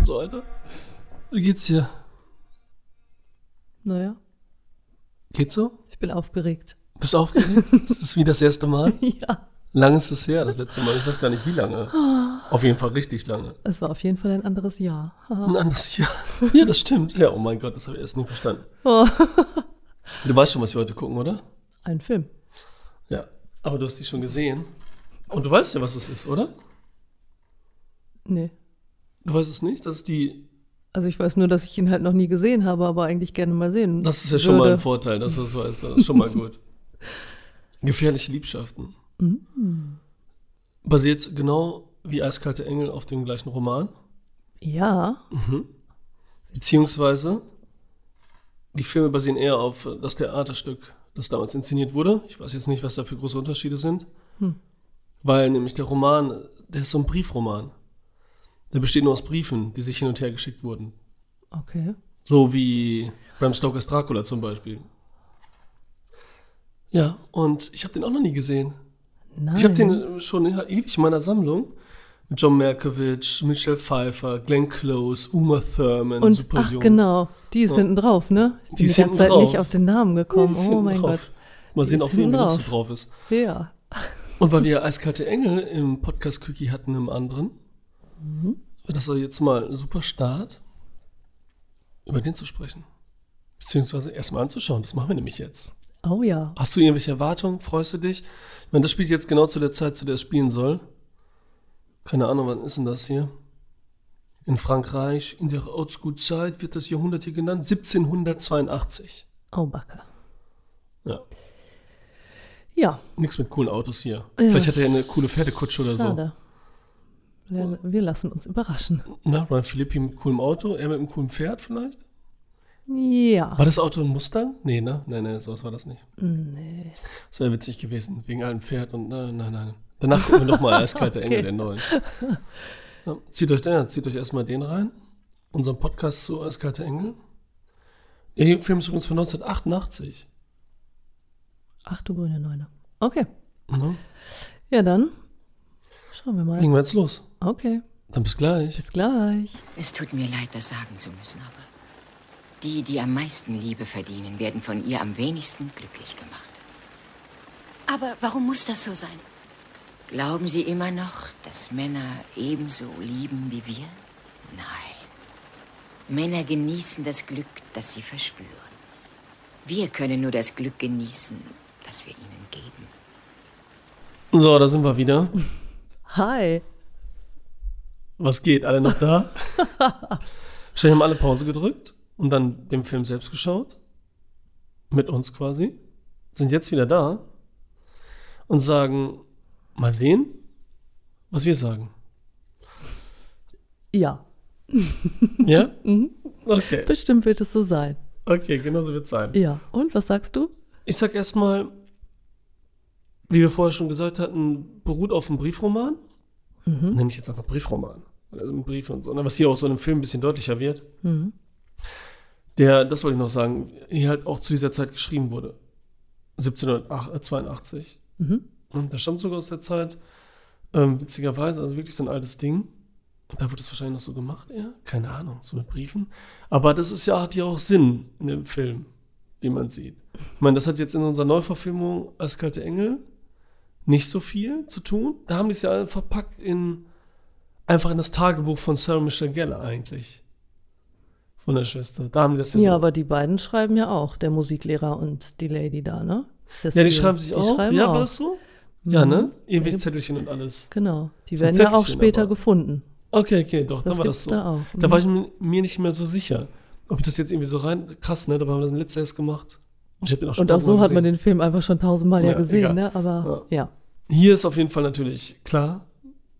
Schon so, Alter. Wie geht's dir? Naja, Geht's so? ich bin aufgeregt. Bist du aufgeregt? das ist wie das erste Mal. Ja. Lang ist es her, das letzte Mal. Ich weiß gar nicht, wie lange. Auf jeden Fall richtig lange. Es war auf jeden Fall ein anderes Jahr. Ein anderes Jahr. Ja, das stimmt. Ja, oh mein Gott, das habe ich erst nie verstanden. Oh. Du weißt schon, was wir heute gucken, oder? Ein Film. Ja. Aber du hast die schon gesehen. Und du weißt ja, was es ist, oder? Nee. Du weißt es nicht? Das ist die. Also ich weiß nur, dass ich ihn halt noch nie gesehen habe, aber eigentlich gerne mal sehen. Das ist ja schon mal würde. ein Vorteil, dass du das weißt. Das ist schon mal gut. Gefährliche Liebschaften. Basiert genau wie Eiskalte Engel auf dem gleichen Roman. Ja. Beziehungsweise die Filme basieren eher auf das Theaterstück, das damals inszeniert wurde. Ich weiß jetzt nicht, was da für große Unterschiede sind. Weil nämlich der Roman, der ist so ein Briefroman. Der besteht nur aus Briefen, die sich hin und her geschickt wurden. Okay. So wie Bram Stokers Dracula zum Beispiel. Ja, und ich habe den auch noch nie gesehen. Nein. Ich habe den schon ewig in meiner Sammlung. Mit John Malkovich, Michelle Pfeiffer, Glenn Close, Uma Thurman, Und super ach jung. genau, die ist hinten drauf, ne? Ich Die bin ist die ganze Zeit drauf. nicht auf den Namen gekommen. Oh mein drauf. Gott. Mal Die sehen, auf wen drauf. drauf ist. Ja. Und weil wir Eiskalte Engel im Podcast Quickie hatten, im anderen, Mhm. das doch jetzt mal ein super Start, über den zu sprechen. Beziehungsweise erstmal anzuschauen. Das machen wir nämlich jetzt. Oh ja. Hast du irgendwelche Erwartungen? Freust du dich? Ich meine, das spielt jetzt genau zu der Zeit, zu der es spielen soll. Keine Ahnung, wann ist denn das hier? In Frankreich, in der Oldschool-Zeit wird das Jahrhundert hier genannt, 1782. Oh Backe. Ja, Ja, nichts mit coolen Autos hier. Ja. Vielleicht hat er eine coole Pferdekutsche oder schade. Wir, wir lassen uns überraschen. Na, Ryan Philippi mit coolem Auto, er mit einem coolen Pferd vielleicht? Ja. War das Auto ein Mustang? Nee, ne? Nein, nein, sowas war das nicht. Nee. Das wäre witzig gewesen, wegen einem Pferd und nein, nein, nein. Danach gucken wir nochmal Eiskalte Engel, Okay. den neuen. Ja, zieht euch, ja, zieht euch erstmal den rein. Unseren Podcast zu Eiskalte Engel. Der Film ist übrigens von 1988. Ach du grüne Neune. Okay. Ne? Ja, dann schauen wir mal. Legen wir jetzt los. Okay. Dann bis gleich. Bis gleich. Es tut mir leid, das sagen zu müssen, aber die, die am meisten Liebe verdienen, werden von ihr am wenigsten glücklich gemacht. Aber warum muss das so sein? Glauben Sie immer noch, dass Männer ebenso lieben wie wir? Nein. Männer genießen das Glück, das sie verspüren. Wir können nur das Glück genießen, das wir ihnen geben. So, da sind wir wieder. Hi. Was geht? Alle noch da? Wahrscheinlich haben alle Pause gedrückt und dann den Film selbst geschaut. Mit uns quasi. Sind jetzt wieder da und sagen, mal sehen, was wir sagen. Ja, Ja? Okay. bestimmt wird es so sein. Okay, genau so wird es sein. Ja. Und was sagst du? Ich sag erstmal, wie wir vorher schon gesagt hatten, beruht auf einem Briefroman. Nenne ich jetzt einfach Briefroman. Also ein Brief und so, ne, was hier auch so in einem Film ein bisschen deutlicher wird. Der, das wollte ich noch sagen, hier halt auch zu dieser Zeit geschrieben wurde. 1782. Und das stammt sogar aus der Zeit. Ähm, witzigerweise, also wirklich so ein altes Ding. Da wird es wahrscheinlich noch so gemacht, eher. Keine Ahnung, so mit Briefen. Aber das ist ja, hat ja auch Sinn in dem Film, wie man sieht. Ich meine, das hat jetzt in unserer Neuverfilmung Eiskalte Engel nicht so viel zu tun. Da haben die es ja verpackt in einfach in das Tagebuch von Sarah Michelle Gellar eigentlich. Von der Schwester. Da haben die das Ja, aber die beiden schreiben ja auch, der Musiklehrer und die Lady da, ne? Ja, die schreiben sich auch. schreiben ja, auch. war das so? Ja, ne? Irgendwelche gibt's- Zettelchen und alles. Genau. Die werden ja auch später aber. gefunden. Okay, okay, doch, Das dann war das so. da auch. Da Mhm. war ich mir- nicht mehr so sicher, ob ich das jetzt irgendwie so rein. Krass, ne? Da haben wir das letztes erst gemacht. Ich hab den auch schon Und auch so tausendmal hat man gesehen. den Film einfach schon tausendmal ja, Ja, gesehen, egal. ne? Aber ja. Hier ist auf jeden Fall natürlich klar,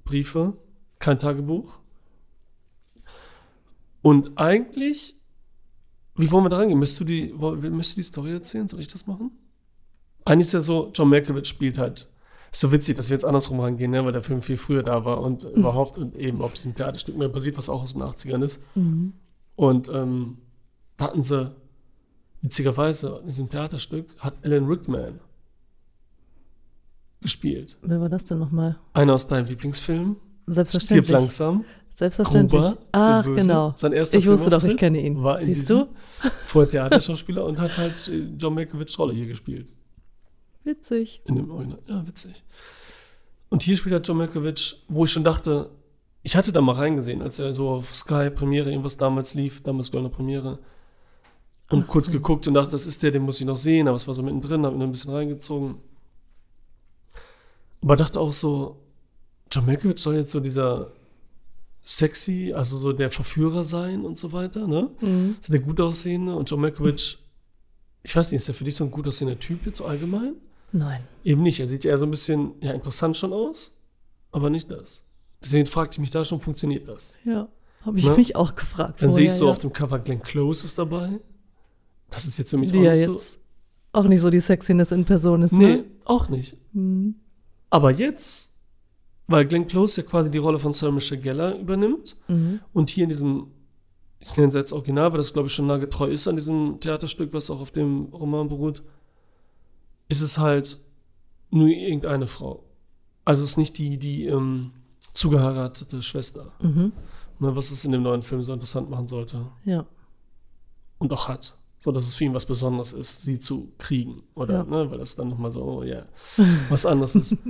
Briefe, kein Tagebuch. Und eigentlich, wie wollen wir da rangehen? Müsstest du die, müsstest du die Story erzählen? Soll ich das machen? Eigentlich ist ja so, John Malkovich spielt halt. Ist so witzig, dass wir jetzt andersrum rangehen, ne? weil der Film viel früher da war und überhaupt und eben auf diesem Theaterstück mehr basiert, was auch aus den 80ern ist. Und ähm, da hatten sie, witzigerweise, in diesem Theaterstück hat Alan Rickman gespielt. Wer war das denn nochmal? Einer aus deinem Lieblingsfilm. Stirb Selbstverständlich. langsam. Selbstverständlich. Gruber, Ach, genau. Sein erster ich wusste doch, ich kenne ihn. War Siehst du? Vorher Theaterschauspieler und hat halt äh, John Malkovich Rolle hier gespielt. Witzig. In dem Original. Ja, witzig. Und hier spielt er John Malkovich, wo ich schon dachte, ich hatte da mal reingesehen, als er so auf Sky Premiere irgendwas damals lief, damals Goldener Premiere. Und kurz geguckt und dachte, das ist der, den muss ich noch sehen, aber es war so mittendrin, habe ihn ein bisschen reingezogen. Aber dachte auch so, John Malkovich soll jetzt so dieser sexy, also so der Verführer sein und so weiter, ne? Mhm. So der gut aussehende und John Malkovich, ich weiß nicht, ist der für dich so ein gut aussehender Typ jetzt so allgemein? Nein. Eben nicht. Er sieht ja so ein bisschen ja, interessant schon aus, aber nicht das. Deswegen fragte ich mich da schon, funktioniert das? Ja. Habe ich Ne? mich auch gefragt. Dann sehe ich so ja. auf dem Cover Glenn Close ist dabei. Das ist jetzt für mich Die auch ja nicht jetzt auch nicht so die Sexiness in Person ist, so. Nee, ne? auch nicht. Mhm. Aber jetzt, weil Glenn Close ja quasi die Rolle von Sarah Michelle Gellar übernimmt Mhm. und hier in diesem, ich nenne es jetzt Original, weil das glaube ich schon nah getreu ist an diesem Theaterstück, was auch auf dem Roman beruht, ist es halt nur irgendeine Frau. Also es ist nicht die, die ähm, zugeheiratete Schwester. Mhm. Ne, was es in dem neuen Film so interessant machen sollte. Ja. Und auch hat. So, dass es für ihn was Besonderes ist, sie zu kriegen. Oder, Ja. ne, weil das dann nochmal so, oh ja, was anderes ist.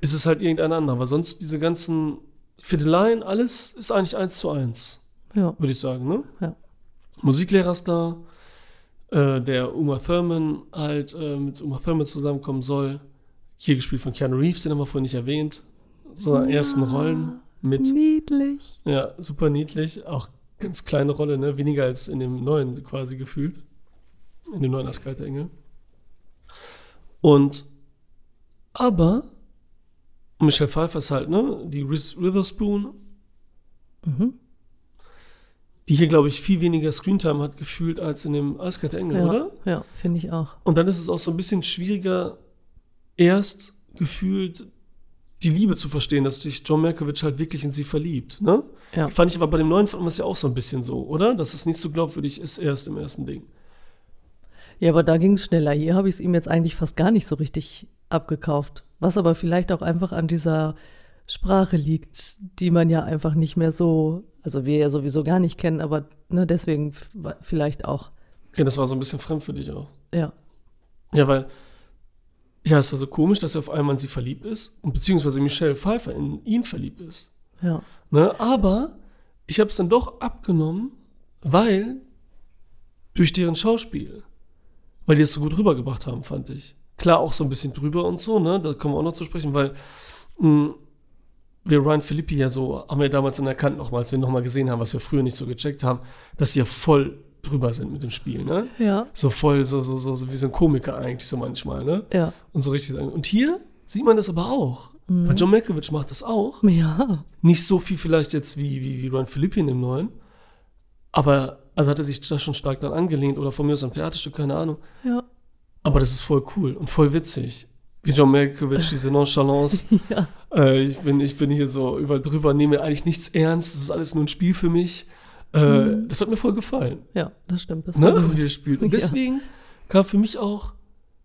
ist es halt irgendein anderer. Weil sonst diese ganzen Fiddleien, alles ist eigentlich eins zu eins, Ja. würde ich sagen, ne? Ja. Musiklehrer ist da, äh, der Uma Thurman halt äh, mit Uma Thurman zusammenkommen soll. Hier gespielt von Keanu Reeves, den haben wir vorhin nicht erwähnt. So seine ersten Rollen mit Niedlich. ja, super niedlich. Auch ganz kleine Rolle, ne? Weniger als in dem neuen quasi gefühlt. In dem neuen Eiskalte Engel. Und aber Michelle Pfeiffer ist halt, ne? Die Witherspoon, Mhm. die hier, glaube ich, viel weniger Screentime hat gefühlt als in dem Eiskalte Engel, Ja, oder? ja finde ich auch. Und dann ist es auch so ein bisschen schwieriger, erst gefühlt die Liebe zu verstehen, dass sich John Malkovich halt wirklich in sie verliebt, ne? Ja. Fand ich aber bei dem neuen man es ja auch so ein bisschen so, oder? Dass es nicht so glaubwürdig ist erst im ersten Ding. Ja, aber da ging es schneller. Hier habe ich es ihm jetzt eigentlich fast gar nicht so richtig abgekauft. Was aber vielleicht auch einfach an dieser Sprache liegt, die man ja einfach nicht mehr so, also wir ja sowieso gar nicht kennen, aber ne, deswegen vielleicht auch. Okay, das war so ein bisschen fremd für dich auch. Ja. Ja, weil, ja, es war so komisch, dass er auf einmal in sie verliebt ist und beziehungsweise Michelle Pfeiffer in ihn verliebt ist. Ja. Ne? Aber ich habe es dann doch abgenommen, weil durch deren Schauspiel, weil die es so gut rübergebracht haben, fand ich. Klar, auch so ein bisschen drüber und so, ne? Da kommen wir auch noch zu sprechen, weil mh, wir Ryan Philippi ja so, haben wir damals dann erkannt nochmal, als wir nochmal gesehen haben, was wir früher nicht so gecheckt haben, dass sie ja voll drüber sind mit dem Spiel, ne? Ja. So voll, so, so, so, so wie so ein Komiker eigentlich so manchmal, ne? Ja. Und so richtig sagen. Und hier sieht man das aber auch. Weil John Malkovich macht das auch. Ja. Nicht so viel vielleicht jetzt wie, wie, wie Ryan Philippi in dem neuen. Aber also hat er sich da schon stark dann angelehnt oder von mir aus am Theaterstück, keine Ahnung. Ja. Aber das ist voll cool und voll witzig. Wie John Malkovich, diese Nonchalance. Ja. äh, ich, bin, ich bin hier so über drüber, nehme eigentlich nichts ernst. Das ist alles nur ein Spiel für mich. Äh, Das hat mir voll gefallen. Ja, das stimmt. Das Ne? Wie er spielt. Und Ja. deswegen kam für mich auch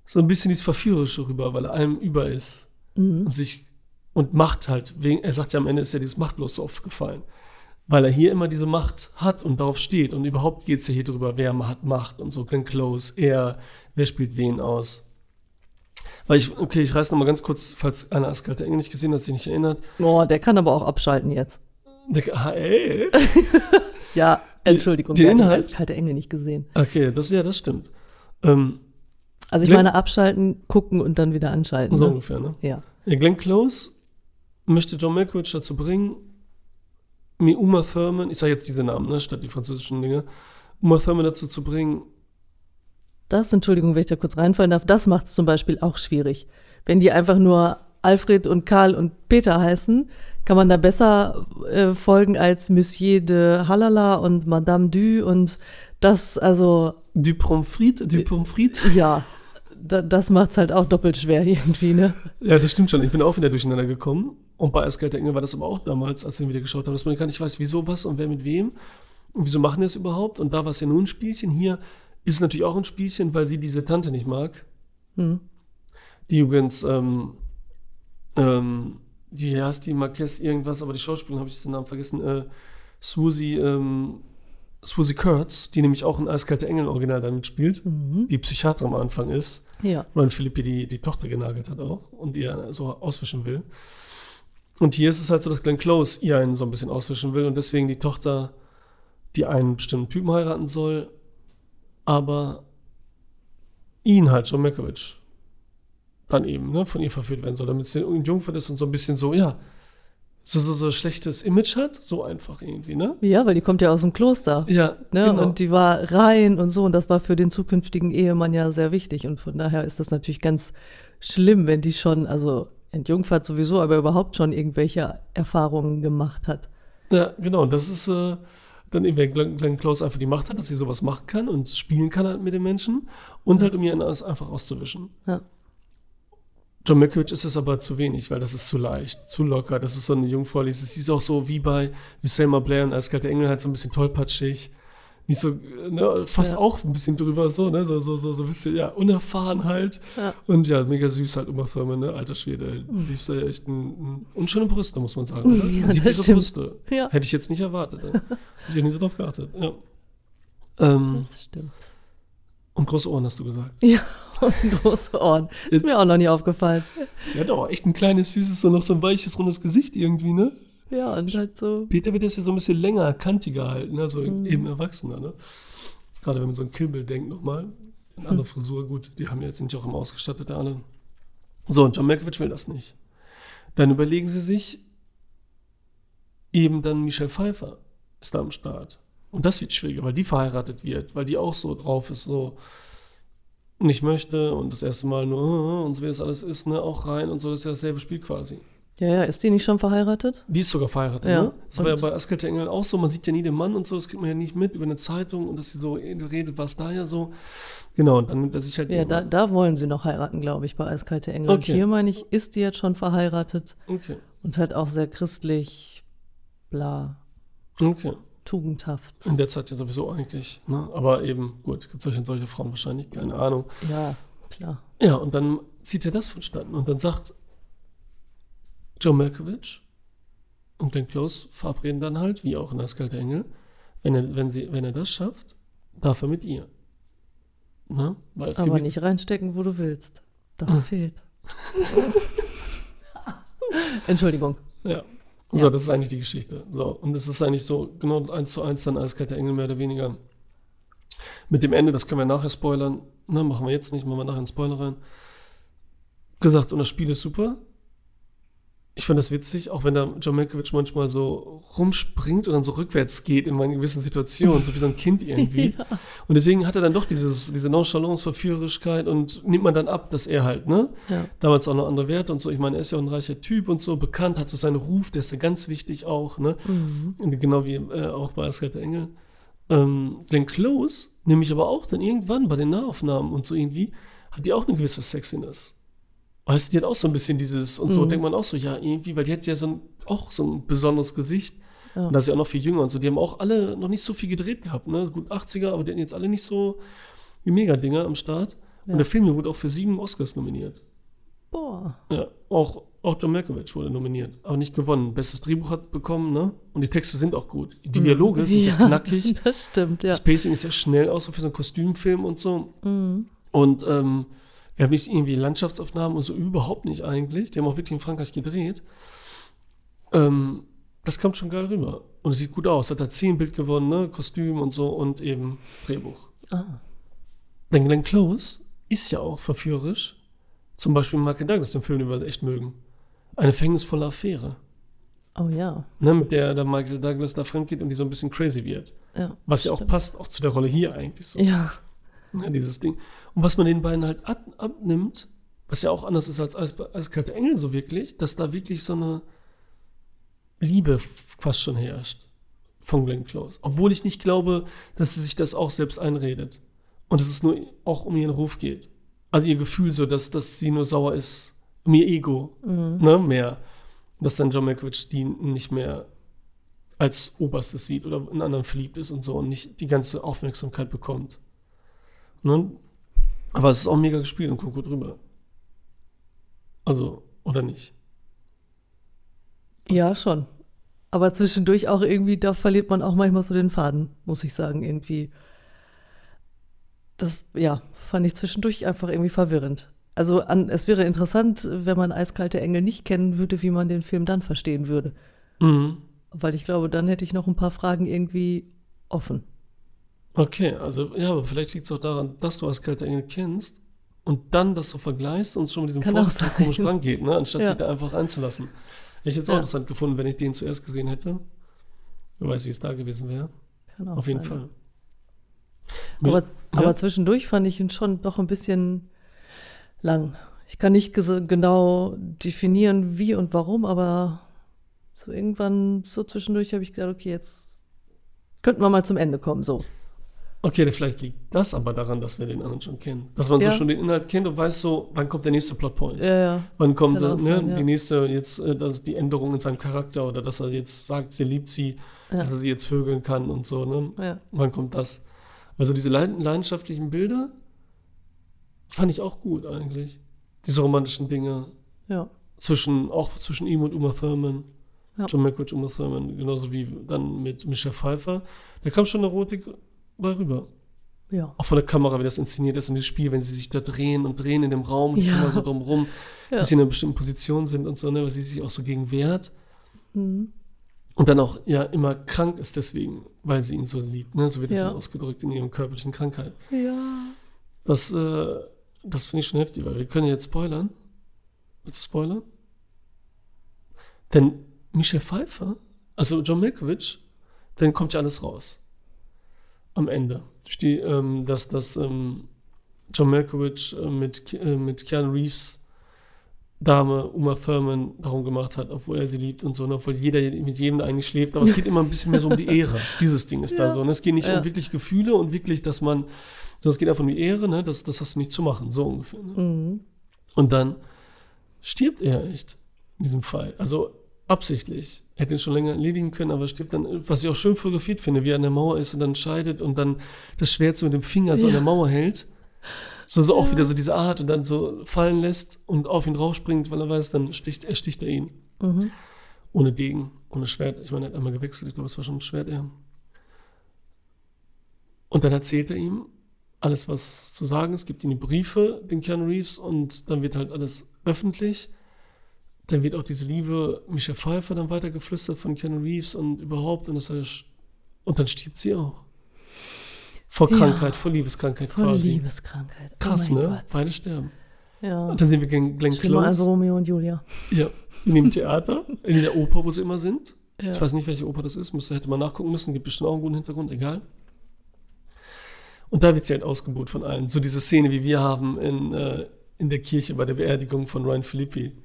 so ein bisschen dieses Verführerische rüber, weil er allem über ist. Mhm. Und sich und Macht halt. Wegen, er sagt ja am Ende ist ja dieses Machtlos so aufgefallen. Weil er hier immer diese Macht hat und darauf steht. Und überhaupt geht es ja hier drüber, wer hat Macht und so. Glenn Close, er, wer spielt wen aus. Weil ich, okay, ich reiß nochmal ganz kurz, falls einer Engel nicht gesehen hat, sich nicht erinnert. Oh, der kann aber auch abschalten jetzt. Der, ah, ey. Ja, Entschuldigung, den der hat? Eiskalte Engel nicht gesehen. Okay, das, ja, das stimmt. Ähm, Also ich Glenn- meine abschalten, gucken und dann wieder anschalten. so ne? ungefähr, ne? Ja. Ja, Glenn Close möchte John Malkovich dazu bringen, mir Uma Thurman, ich sage jetzt diese Namen, ne, statt die französischen Dinge, Uma Thurman dazu zu bringen, Das, Entschuldigung, wenn ich da kurz reinfallen darf, das macht es zum Beispiel auch schwierig. Wenn die einfach nur Alfred und Karl und Peter heißen, kann man da besser äh, folgen als Monsieur de Halala und Madame Du und das, also, du Pommes frites, du Pommes frites. ja, da, das macht es halt auch doppelt schwer irgendwie, ne? Ja, das stimmt schon. Ich bin auch wieder durcheinander gekommen. Und bei Eiskalte Engel war das aber auch damals, als wir wieder geschaut haben, dass man gar nicht weiß, wieso was und wer mit wem. Und wieso machen die das überhaupt? Und da war es ja nur ein Spielchen. Hier ist es natürlich auch ein Spielchen, weil sie diese Tante nicht mag. Hm. Die übrigens ähm, ähm, die heißt die Marquez irgendwas, aber die Schauspielerin habe ich den Namen vergessen, äh, Swoosie, ähm, Swoosie Kurtz, die nämlich auch in Eiskalte Engel Original damit spielt, die Psychiater am Anfang ist, Ja. weil Philippi die, die Tochter genagelt hat auch und ihr so auswischen will. Und hier ist es halt so, dass Glenn Close ihr einen so ein bisschen auswischen will und deswegen die Tochter, die einen bestimmten Typen heiraten soll, aber ihn halt, John Malkovich, dann eben ne, von ihr verführt werden soll, damit sie jungfern ist und so ein bisschen so, ja, so, so, so schlechtes Image hat, so einfach irgendwie, ne? Ja, weil die kommt ja aus dem Kloster. Ja, Ne? genau. Und die war rein und so. Und das war für den zukünftigen Ehemann ja sehr wichtig. Und von daher ist das natürlich ganz schlimm, wenn die schon, also entjungfert sowieso, aber überhaupt schon irgendwelche Erfahrungen gemacht hat. Ja, genau. Das ist äh, dann eben, wenn Glenn, Close einfach die Macht hat, dass sie sowas machen kann und spielen kann halt mit den Menschen und halt, um ihr alles einfach auszuwischen. Ja. John Malkovich ist es aber zu wenig, weil das ist zu leicht, zu locker. Das ist so eine Jungfräuliche. Sie ist auch so wie bei wie Selma Blair und Eiskalte Engel halt so ein bisschen tollpatschig. Nicht so, ne, fast Ja. auch ein bisschen drüber, so, ne, so, so, so, so ein bisschen, ja, unerfahren halt. Ja. Und ja, mega süß halt, Uma Thurman, ne, alter Schwede. Die ist ja echt ein, ein, und schöne Brüste, muss man sagen, oder? Ja, Man sieht ihre. Brüste. Ja. Hätte ich jetzt nicht erwartet. Ne? Hätte ich nicht so drauf geachtet, ja. Ähm, Das stimmt. Und große Ohren hast du gesagt. Ja, und große Ohren. Ist mir auch noch nie aufgefallen. Sie hat auch echt ein kleines, süßes, so noch so ein weiches, rundes Gesicht irgendwie, ne? Ja, und halt so. Peter wird jetzt ja so ein bisschen länger, kantiger halten, also Mhm. eben Erwachsener, ne? Gerade wenn man so an Kimball denkt nochmal. Eine andere Frisur, gut, die haben ja jetzt nicht auch immer ausgestattet, alle. So, und John Malkovich will das nicht. Dann überlegen sie sich, eben dann Michelle Pfeiffer ist da am Start. Und das wird schwieriger, weil die verheiratet wird, weil die auch so drauf ist, so nicht möchte und das erste Mal nur äh, und so wie das alles ist, ne, auch rein und so, das ist ja dasselbe Spiel quasi. Ja, ja, ist die nicht schon verheiratet? Die ist sogar verheiratet, Ja, ne? Das war ja und- bei Askelt der Engel auch so. Man sieht ja nie den Mann und so, das kriegt man ja nicht mit über eine Zeitung und dass sie so redet, war es da ja so. Genau, und dann nimmt er sich halt. Ja, da, da wollen sie noch heiraten, glaube ich, bei Eiskalte Engel. Und Okay. hier, meine ich, ist die jetzt schon verheiratet Okay. und halt auch sehr christlich, bla, Okay. Tugendhaft. In der Zeit ja sowieso eigentlich, ne? Aber eben, gut, gibt solche und solche Frauen wahrscheinlich, keine Ahnung. Ja, klar. Ja, und dann zieht er das vonstatten und dann sagt Joe Malkovich und Glenn Close verabreden dann halt, wie auch in Askelt der Engel, wenn er, wenn, sie, wenn er das schafft, darf er mit ihr. Ne? Es Aber nicht reinstecken, wo du willst. Das fehlt. Entschuldigung. Ja. So, das ist eigentlich die Geschichte. So, und es ist eigentlich so, genau eins zu eins dann Eiskalte Engel mehr oder weniger. Mit dem Ende, das können wir nachher spoilern. Ne, machen wir jetzt nicht, machen wir nachher einen Spoiler rein. Gesagt, und das Spiel ist super. Ich fand das witzig, auch wenn da John Malkovich manchmal so rumspringt und dann so rückwärts geht in manchen gewissen Situationen, so wie so ein Kind irgendwie. Und deswegen hat er dann doch dieses, diese Nonchalance, Verführerischkeit und nimmt man dann ab, dass er halt, ne? Ja. damals auch noch andere Werte und so. Ich meine, er ist ja auch ein reicher Typ und so, bekannt, hat so seinen Ruf, der ist ja ganz wichtig auch, ne? Und Genau wie äh, auch bei Askar der Engel. Ähm, den Close, nämlich aber auch dann irgendwann bei den Nahaufnahmen und so irgendwie, hat die auch eine gewisse Sexiness. Weißt du, die hat auch so ein bisschen dieses, und so denkt man auch so, ja, irgendwie, weil die hat ja so ein, auch so ein besonderes Gesicht. Ja. Und das ist ja auch noch viel jünger und so. Die haben auch alle noch nicht so viel gedreht gehabt, ne? Gut 80er, aber die hatten jetzt alle nicht so die Mega-Dinger am Start. Ja. Und der Film hier wurde auch für sieben Oscars nominiert. Boah. Ja, auch, auch John Malkovich wurde nominiert, aber nicht gewonnen. Bestes Drehbuch hat bekommen, ne? Und die Texte sind auch gut. Die Dialoge sind ja knackig. Das stimmt, ja. Das Pacing ist sehr schnell, auch so für so einen Kostümfilm und so. Und ähm, wir haben nicht irgendwie Landschaftsaufnahmen und so überhaupt nicht eigentlich. Die haben auch wirklich in Frankreich gedreht. Ähm, das kommt schon geil rüber. Und es sieht gut aus. Hat da 10 Bild gewonnen, ne? Kostüm und so und eben Drehbuch. Ah. Denn Glenn Close ist ja auch verführerisch. Zum Beispiel Michael Douglas, den Film, den wir echt mögen. Eine verhängnisvolle Affäre. Oh ja. Ne, mit der der Michael Douglas da fremd geht und die so ein bisschen crazy wird. Ja. Was ja auch passt, auch zu der Rolle hier eigentlich so. Ja. Ne, dieses Ding. Und was man den beiden halt ab, abnimmt, was ja auch anders ist als als, als Kalte Engel so wirklich, dass da wirklich so eine Liebe fast schon herrscht von Glenn Close. Obwohl ich nicht glaube, dass sie sich das auch selbst einredet. Und dass es nur auch um ihren Ruf geht. Also ihr Gefühl so, dass, dass sie nur sauer ist. Um ihr Ego. Ne, mehr. Dass dann John Malkovich die nicht mehr als Oberstes sieht oder in anderen verliebt ist und so und nicht die ganze Aufmerksamkeit bekommt. Ne? Aber es ist auch mega gespielt und guck gut rüber. Also, oder nicht? Ja, schon. Aber zwischendurch auch irgendwie, da verliert man auch manchmal so den Faden, muss ich sagen, irgendwie. Das, ja, fand ich zwischendurch einfach irgendwie verwirrend. Also an, es wäre interessant, wenn man Eiskalte Engel nicht kennen würde, wie man den Film dann verstehen würde. Mhm. Weil ich glaube, dann hätte ich noch ein paar Fragen irgendwie offen. Okay, also ja, aber vielleicht liegt es auch daran, dass du Eiskalte Engel kennst und dann das so vergleichst und schon mit diesem sein. komisch rangeht, ne? anstatt Ja. sich da einfach einzulassen. Hätte ich jetzt auch Ja. interessant gefunden, wenn ich den zuerst gesehen hätte. Wer weiß, wie es da gewesen wäre. Kann auch Auf jeden sein. Fall. Aber, Ja. aber zwischendurch fand ich ihn schon doch ein bisschen lang. Ich kann nicht genau definieren, wie und warum, aber so irgendwann, so zwischendurch habe ich gedacht, okay, jetzt könnten wir mal zum Ende kommen, so. Okay, vielleicht liegt das aber daran, dass wir den anderen schon kennen. Dass man Ja. so schon den Inhalt kennt und weiß so, wann kommt der nächste Plotpoint. Ja, ja. Wann kommt ne, sein, die nächste, jetzt äh, das, die Änderung in seinem Charakter oder dass er jetzt sagt, sie liebt sie, dass er sie jetzt vögeln kann und so. Ne? Ja. Wann kommt das? Also diese leid- leidenschaftlichen Bilder fand ich auch gut eigentlich. Diese romantischen Dinge Ja. zwischen, auch zwischen ihm und Uma Thurman. John Malkovich, Uma Thurman, genauso wie dann mit Michelle Pfeiffer. Da kam schon Erotik bei rüber. Ja. Auch von der Kamera, wie das inszeniert ist und das Spiel, wenn sie sich da drehen und drehen in dem Raum und die Ja. Kamera so drumherum, Ja. bis sie in einer bestimmten Position sind und so, ne, weil sie sich auch so gegen wehrt. Mhm. Und dann auch ja immer krank ist deswegen, weil sie ihn so liebt, ne? So wird es Ja. ausgedrückt in ihrem körperlichen Krankheit. Ja. Das, äh, das finde ich schon heftig, weil wir können ja jetzt spoilern. Willst du spoilern? Denn Michelle Pfeiffer, also John Malkovich, dann kommt ja alles raus. Am Ende. Die, ähm, dass, dass ähm, John Malkovich äh, mit, äh, mit Keanu Reeves Dame Uma Thurman darum gemacht hat, obwohl er sie liebt und so, und obwohl jeder mit jedem eigentlich schläft. Aber es geht immer ein bisschen mehr so um die Ehre. Dieses Ding ist da Ja. so. Und es geht nicht Ja. um wirklich Gefühle und wirklich, dass man, sondern es geht einfach um die Ehre, ne? das, das hast du nicht zu machen, so ungefähr. Ne? Mhm. Und dann stirbt er echt in diesem Fall. Also absichtlich. Er hätte ihn schon länger erledigen können, aber stirbt dann, was ich auch schön fotografiert finde, wie er an der Mauer ist und dann scheidet und dann das Schwert so mit dem Finger so an Ja. der Mauer hält. So, so auch wieder so diese Art und dann so fallen lässt und auf ihn draufspringt, weil er weiß, dann sticht, ersticht er ihn. Mhm. Ohne Degen, ohne Schwert. Ich meine, er hat einmal gewechselt, ich glaube, es war schon ein Schwert eher. Und dann erzählt er ihm alles, was zu sagen ist, gibt ihm die Briefe, den Keanu Reeves, und dann wird halt alles öffentlich. Dann wird auch diese liebe Michelle Pfeiffer dann weitergeflüstert von Keanu Reeves und überhaupt, und, das heißt, und dann stirbt sie auch. Vor Ja. Krankheit, vor Liebeskrankheit Voll quasi. Liebeskrankheit. Oh Krass, mein ne? Gott. Beide sterben. Ja. Und dann sehen wir Glenn, Glenn Close. Romeo und Julia. Ja, in dem Theater, in der Oper, wo sie immer sind. Ja. Ich weiß nicht, welche Oper das ist, müsste, hätte man nachgucken müssen, gibt bestimmt auch einen guten Hintergrund, egal. Und da wird sie halt ausgebucht von allen. So diese Szene, wie wir haben in, äh, in der Kirche bei der Beerdigung von Ryan Philippi,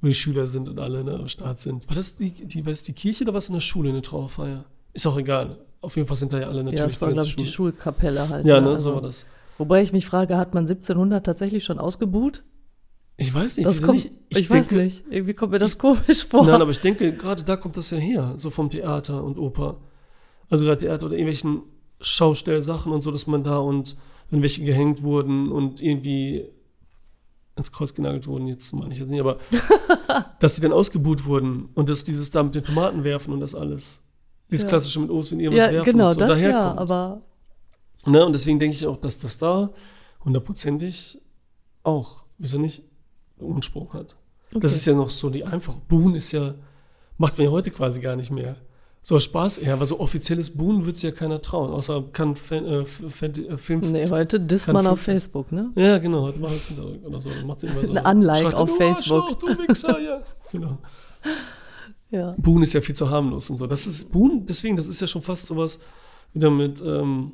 wo die Schüler sind und alle ne, am Start sind. War das die, die, war das die Kirche oder was in der Schule, eine Trauerfeier? Ist auch egal. Auf jeden Fall sind da ja alle natürlich. Ja, das war, glaube ich, die. Schulkapelle halt. Ja, ne? ne, Also- so war das. Wobei ich mich frage, hat man 1700 tatsächlich schon ausgebuht? Ich weiß nicht, Das kommt, nicht. ich, weiß denke- nicht. Irgendwie kommt mir das komisch vor. Nein, aber ich denke, gerade da kommt das ja her, so vom Theater und Oper. Also gerade Theater oder irgendwelchen Schaustellsachen und so, dass man da und wenn welche gehängt wurden und irgendwie ins Kreuz genagelt wurden, jetzt meine ich jetzt nicht, aber dass sie dann ausgebuht wurden und dass dieses da mit den Tomaten werfen und das alles. Dieses Ja. klassische mit Obst und irgendwas ja, werfen genau, und so das ja, daherkommt. aber Ne? Und deswegen denke ich auch, dass das da hundertprozentig auch, wieso nicht, einen Ursprung hat. okay. Das ist ja noch so die einfache. Boon ist ja, macht man ja heute quasi gar nicht mehr. So Spaß eher, weil so offizielles Boon wird es ja keiner trauen, außer kann Fan, äh, Fan, äh, Film. nee, heute disst man auf Film- Facebook, ne? Ja, genau, heute machen es oder so. Macht's immer so. Ein Unlike auf du Facebook. Du Wichser, ja. Genau. Ja. Boon ist ja viel zu harmlos und so. Das ist Boon, deswegen, das ist ja schon fast sowas wieder mit ähm,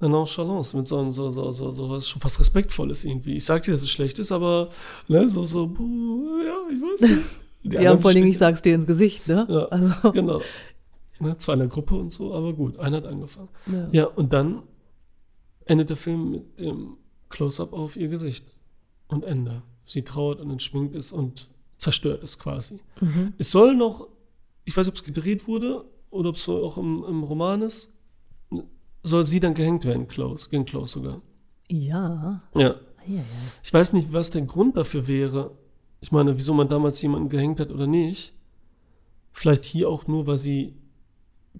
einer Nonchalance, mit so, so, so, so, so was schon fast Respektvolles irgendwie. Ich sag dir, dass es schlecht ist, aber ne, so, so, buh, ja, ich weiß nicht. Die Ja, vor Dingen, ich sag's dir ins Gesicht, ne? Ja, Also, genau. Ne, zwar in der Gruppe und so, aber gut, einer hat angefangen. ja. Ja, und dann endet der Film mit dem Close-up auf ihr Gesicht. Und Ende. Sie trauert und entschminkt ist und zerstört ist quasi. Mhm. Es soll noch, ich weiß nicht, ob es gedreht wurde oder ob es so auch im, im Roman ist, soll sie dann gehängt werden, Close, gegen Close sogar. Ja. Ja. Ja, ja. Ich weiß nicht, was der Grund dafür wäre. Ich meine, wieso man damals jemanden gehängt hat oder nicht. Vielleicht hier auch nur, weil sie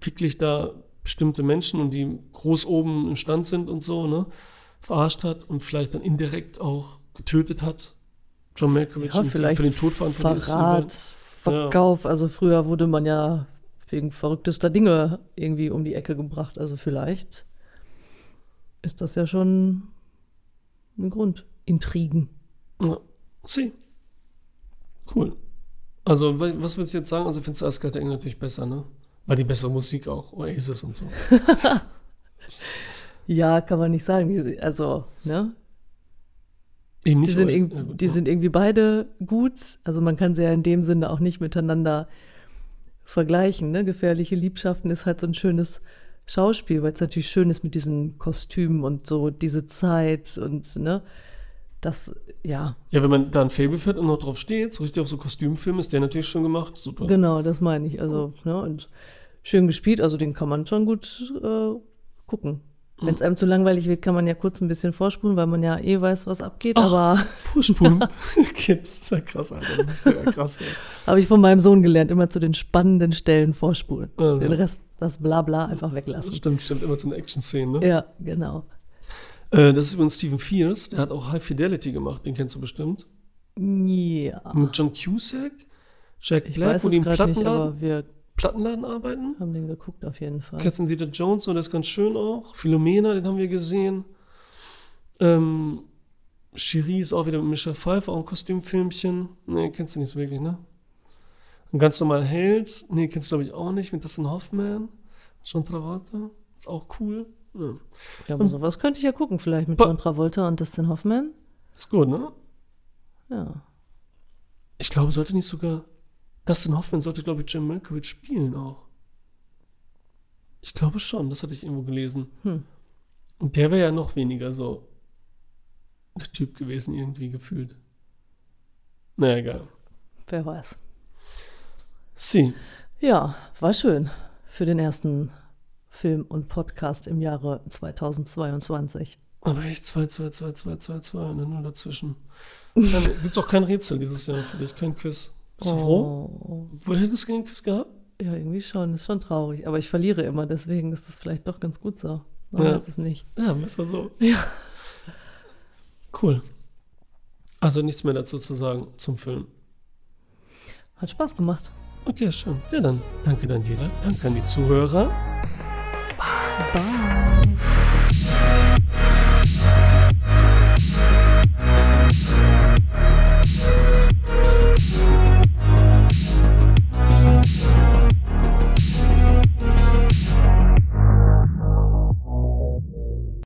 wirklich da bestimmte Menschen und die groß oben im Stand sind und so, ne, verarscht hat und vielleicht dann indirekt auch getötet hat. John Malkovich Ja, vielleicht für den Tod verantwortlich ist. Verrat, Verkauf. Also früher wurde man ja wegen verrücktester Dinge irgendwie um die Ecke gebracht. Also vielleicht ist das ja schon ein Grund. Intrigen. Ja. Sie. Cool. Also, wa- was würdest du jetzt sagen? Also, findest du Eiskalte Engel natürlich besser, ne? Weil die bessere Musik auch, Oasis und so. Ja, kann man nicht sagen. Also, ne? Eben Die nicht sind, Oasis. gut, die sind irgendwie beide gut. Also man kann sie ja in dem Sinne auch nicht miteinander vergleichen. Ne? Gefährliche Liebschaften ist halt so ein schönes Schauspiel, weil es natürlich schön ist mit diesen Kostümen und so diese Zeit und ne, das, ja, Ja, wenn man da ein Fable fährt und noch drauf steht, so richtig auf so Kostümfilm, ist der natürlich schon gemacht. Super. genau, das meine ich. Also, ne, und schön gespielt, also den kann man schon gut äh, gucken. Wenn es einem zu langweilig wird, kann man ja kurz ein bisschen vorspulen, weil man ja eh weiß, was abgeht. Ach, Aber Vorspulen. okay, das ist ja krass, Alter. Du bist ja krass. Habe ich von meinem Sohn gelernt, immer zu den spannenden Stellen vorspulen. Also. Den Rest, das Blabla, einfach weglassen. Stimmt, stimmt. Immer zu einer Action-Szene, ne? Ja, genau. Äh, das ist übrigens Steven Fierce. Der hat auch High Fidelity gemacht. Den kennst du bestimmt. Ja. Mit John Cusack, Jack Ich Black, weiß wo die es im gerade nicht, Plattenladen, aber wir Plattenladen arbeiten. haben den geguckt auf jeden Fall. Catherine Zeta-Jones, so, der ist ganz schön auch. Philomena, den haben wir gesehen. Ähm, Cherie ist auch wieder mit Michelle Pfeiffer, auch ein Kostümfilmchen. Nee, kennst du nicht so wirklich, ne? Ein ganz normal Held. Nee, kennst du glaube ich auch nicht. Mit Dustin Hoffman. John Travolta. Ist auch cool. Ja. Ja, aber sowas könnte ich ja gucken, vielleicht mit John Travolta und Dustin Hoffman. Ist gut, ne? Ja. Ich glaube, sollte nicht sogar. Dustin Hoffman sollte, glaube ich, Jim Malkovich spielen auch. Ich glaube schon, das hatte ich irgendwo gelesen. Hm. Und der wäre ja noch weniger so der Typ gewesen, irgendwie gefühlt. Naja, egal. Wer weiß. Sie. Ja, war schön für den ersten Film und Podcast im Jahre 2022. Aber echt 2, 2, 2, 2, 2, 2 und eine Null dazwischen. Dann gibt es auch kein Rätsel dieses Jahr für dich, kein Quiz. Bist du froh? Oh, Wo hättest du gerne einen Quiz gehabt? ja, irgendwie schon, ist schon traurig. Aber ich verliere immer, deswegen ist das vielleicht doch ganz gut so. Man Ja. weiß es nicht. Ja, besser so. Ja. Cool. Also nichts mehr dazu zu sagen zum Film. Hat Spaß gemacht. Okay, schön. Ja, dann danke Daniela. Danke an die Zuhörer. Bye.